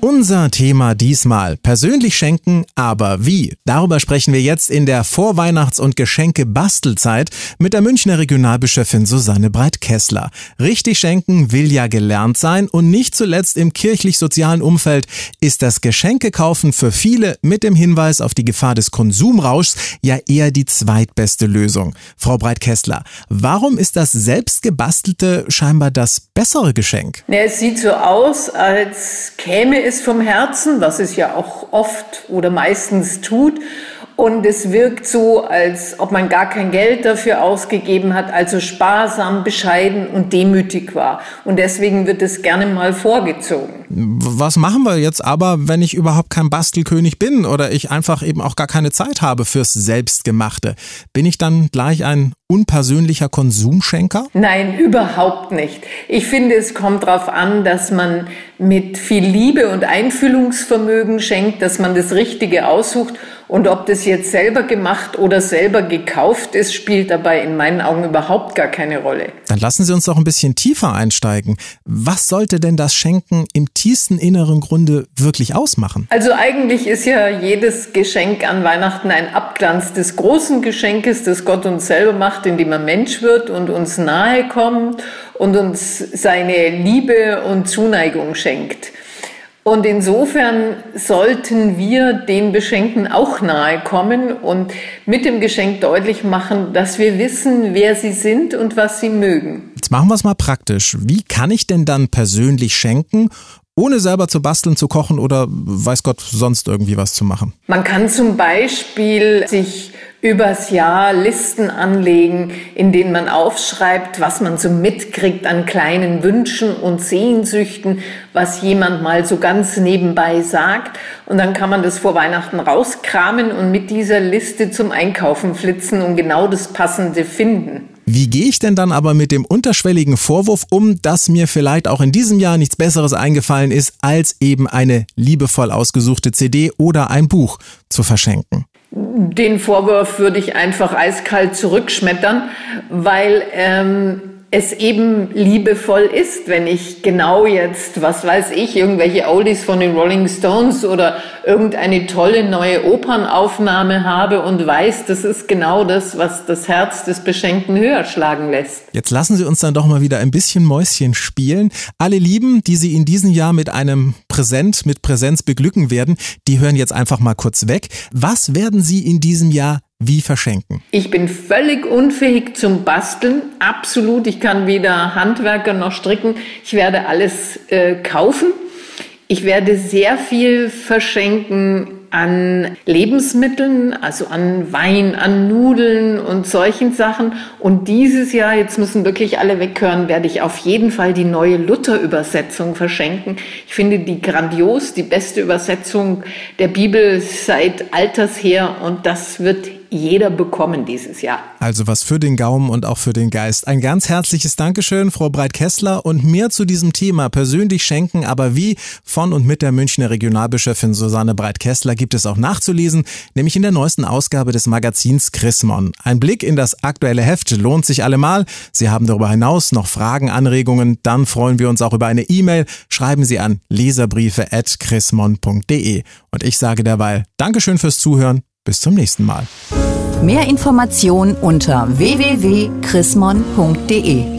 Unser Thema diesmal persönlich schenken, aber wie? Darüber sprechen wir jetzt in der Vorweihnachts- und Geschenke-Bastelzeit mit der Münchner Regionalbischöfin Susanne Breit-Kessler. Richtig schenken will ja gelernt sein und nicht zuletzt im kirchlich-sozialen Umfeld ist das Geschenkekaufen für viele mit dem Hinweis auf die Gefahr des Konsumrauschs ja eher die zweitbeste Lösung. Frau Breit-Kessler, warum ist das selbstgebastelte scheinbar das bessere Geschenk? Ja, es sieht so aus, als käme es vom Herzen, was es ja auch oft oder meistens tut. Und es wirkt so, als ob man gar kein Geld dafür ausgegeben hat, also sparsam, bescheiden und demütig war. Und deswegen wird es gerne mal vorgezogen. Was machen wir jetzt aber, wenn ich überhaupt kein Bastelkönig bin oder ich einfach eben auch gar keine Zeit habe fürs Selbstgemachte? Bin ich dann gleich ein unpersönlicher Konsumschenker? Nein, überhaupt nicht. Ich finde, es kommt darauf an, dass man mit viel Liebe und Einfühlungsvermögen schenkt, dass man das Richtige aussucht und ob das jetzt selber gemacht oder selber gekauft ist, spielt dabei in meinen Augen überhaupt gar keine Rolle. Dann lassen Sie uns doch ein bisschen tiefer einsteigen. Was sollte denn das Schenken im tiefsten inneren Grunde wirklich ausmachen? Also eigentlich ist ja jedes Geschenk an Weihnachten ein Abglanz des großen Geschenkes, das Gott uns selber macht, indem er Mensch wird und uns nahe kommt und uns seine Liebe und Zuneigung schenkt. Und insofern sollten wir den Beschenkten auch nahe kommen und mit dem Geschenk deutlich machen, dass wir wissen, wer sie sind und was sie mögen. Jetzt machen wir es mal praktisch. Wie kann ich denn dann persönlich schenken, ohne selber zu basteln, zu kochen oder weiß Gott sonst irgendwie was zu machen? Man kann zum Beispiel sich übers Jahr Listen anlegen, in denen man aufschreibt, was man so mitkriegt an kleinen Wünschen und Sehnsüchten, was jemand mal so ganz nebenbei sagt. Und dann kann man das vor Weihnachten rauskramen und mit dieser Liste zum Einkaufen flitzen und genau das Passende finden. Wie gehe ich denn dann aber mit dem unterschwelligen Vorwurf um, dass mir vielleicht auch in diesem Jahr nichts Besseres eingefallen ist, als eben eine liebevoll ausgesuchte CD oder ein Buch zu verschenken? Den Vorwurf würde ich einfach eiskalt zurückschmettern, weil ähm, es eben liebevoll ist, wenn ich genau jetzt, was weiß ich, irgendwelche Oldies von den Rolling Stones oder irgendeine tolle neue Opernaufnahme habe und weiß, das ist genau das, was das Herz des Beschenkten höher schlagen lässt. Jetzt lassen Sie uns dann doch mal wieder ein bisschen Mäuschen spielen. Alle Lieben, die Sie in diesem Jahr mit einem Präsent, mit Präsenz beglücken werden, die hören jetzt einfach mal kurz weg. Was werden Sie in diesem Jahr wie verschenken? Ich bin völlig unfähig zum Basteln, absolut. Ich kann weder Handwerker noch stricken. Ich werde alles äh, kaufen. Ich werde sehr viel verschenken an Lebensmitteln, also an Wein, an Nudeln und solchen Sachen. Und dieses Jahr, jetzt müssen wirklich alle weghören, werde ich auf jeden Fall die neue Luther-Übersetzung verschenken. Ich finde die grandios, die beste Übersetzung der Bibel seit alters her. Und das wird jeder bekommen dieses Jahr. Also was für den Gaumen und auch für den Geist. Ein ganz herzliches Dankeschön, Frau Breit-Kessler. Und mehr zu diesem Thema persönlich schenken, aber wie von und mit der Münchner Regionalbischöfin Susanne Breit-Kessler gibt es auch nachzulesen, nämlich in der neuesten Ausgabe des Magazins Chrismon. Ein Blick in das aktuelle Heft lohnt sich allemal. Sie haben darüber hinaus noch Fragen, Anregungen, dann freuen wir uns auch über eine E-Mail. Schreiben Sie an leserbriefe.chrismon.de. Und ich sage derweil Dankeschön fürs Zuhören. Bis zum nächsten Mal. Mehr Informationen unter www.chrismon.de